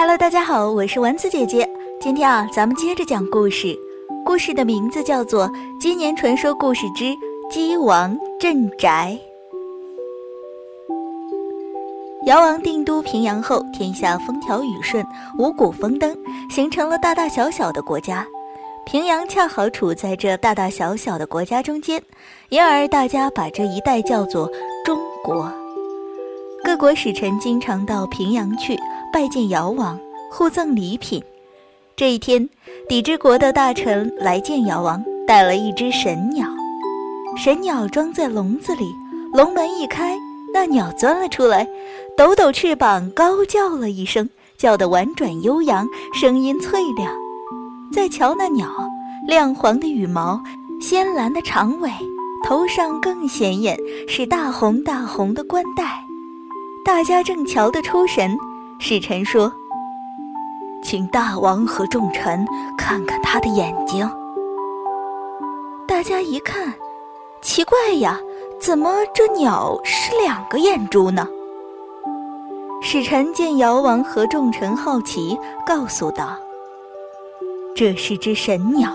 Hello，大家好，我是丸子姐姐。今天啊，咱们接着讲故事。故事的名字叫做《今年传说故事之鸡王镇宅》。尧王定都平阳后，天下风调雨顺，五谷丰登，形成了大大小小的国家。平阳恰好处在这大大小小的国家中间，因而大家把这一带叫做中国。各国使臣经常到平阳去。拜见尧王，互赠礼品。这一天，氐之国的大臣来见尧王，带了一只神鸟。神鸟装在笼子里，笼门一开，那鸟钻了出来，抖抖翅膀，高叫了一声，叫得婉转悠扬，声音脆亮。再瞧那鸟，亮黄的羽毛，鲜蓝的长尾，头上更显眼，是大红大红的冠带。大家正瞧得出神。使臣说：“请大王和众臣看看他的眼睛。”大家一看，奇怪呀，怎么这鸟是两个眼珠呢？使臣见尧王和众臣好奇，告诉道：“这是只神鸟，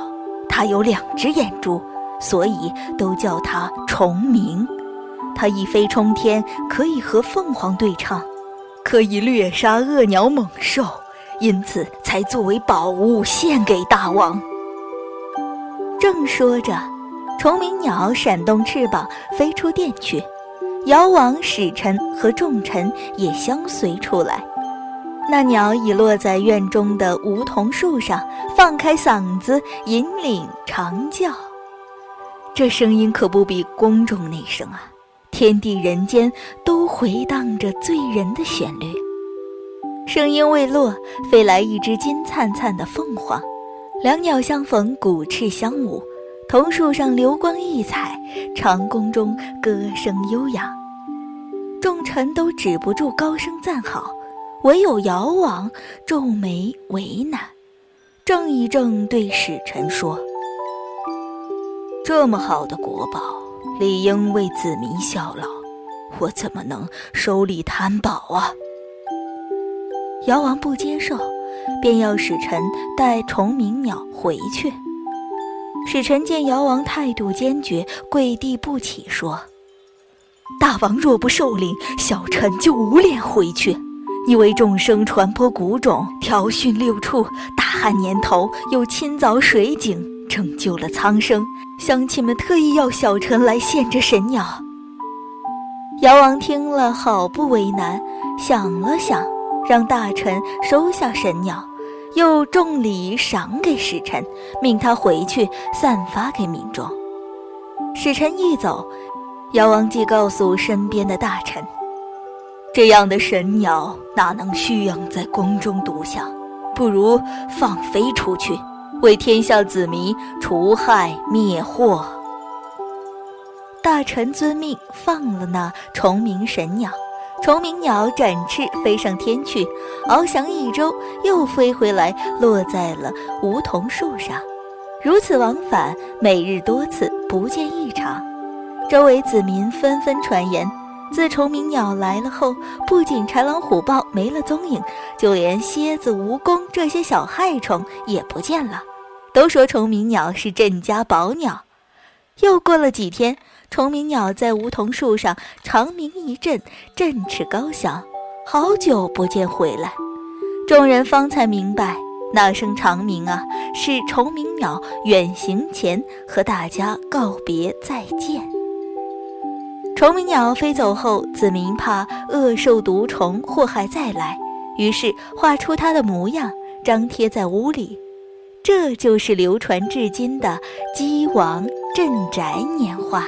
它有两只眼珠，所以都叫它重鸣。它一飞冲天，可以和凤凰对唱。”可以掠杀恶鸟猛兽，因此才作为宝物献给大王。正说着，虫鸣鸟闪动翅膀飞出殿去，尧王使臣和众臣也相随出来。那鸟已落在院中的梧桐树上，放开嗓子引领长叫，这声音可不比宫中那声啊！天地人间都回荡着醉人的旋律，声音未落，飞来一只金灿灿的凤凰，两鸟相逢，鼓翅相舞，桐树上流光溢彩，长宫中歌声悠扬，众臣都止不住高声赞好，唯有尧王皱眉为难，正一正对使臣说：“这么好的国宝。”理应为子民效劳，我怎么能收礼贪宝啊？尧王不接受，便要使臣带崇明鸟回去。使臣见尧王态度坚决，跪地不起，说：“大王若不受领，小臣就无脸回去。你为众生传播古种，调训六畜，大旱年头又亲凿水井，拯救了苍生。”乡亲们特意要小臣来献这神鸟。尧王听了，好不为难，想了想，让大臣收下神鸟，又重礼赏给使臣，命他回去散发给民众。使臣一走，尧王即告诉身边的大臣：“这样的神鸟哪能蓄养在宫中独享？不如放飞出去。”为天下子民除害灭祸。大臣遵命，放了那虫鸣神鸟。虫鸣鸟展翅飞上天去，翱翔一周，又飞回来，落在了梧桐树上。如此往返，每日多次，不见异常。周围子民纷纷传言，自虫鸣鸟来了后，不仅豺狼虎豹没了踪影，就连蝎子、蜈蚣这些小害虫也不见了。都说虫鸣鸟是镇家宝鸟。又过了几天，虫鸣鸟在梧桐树上长鸣一阵，振翅高翔，好久不见回来。众人方才明白，那声长鸣啊，是虫鸣鸟远行前和大家告别再见。虫鸣鸟飞走后，子民怕恶兽毒虫祸害再来，于是画出它的模样，张贴在屋里。这就是流传至今的鸡王镇宅年画。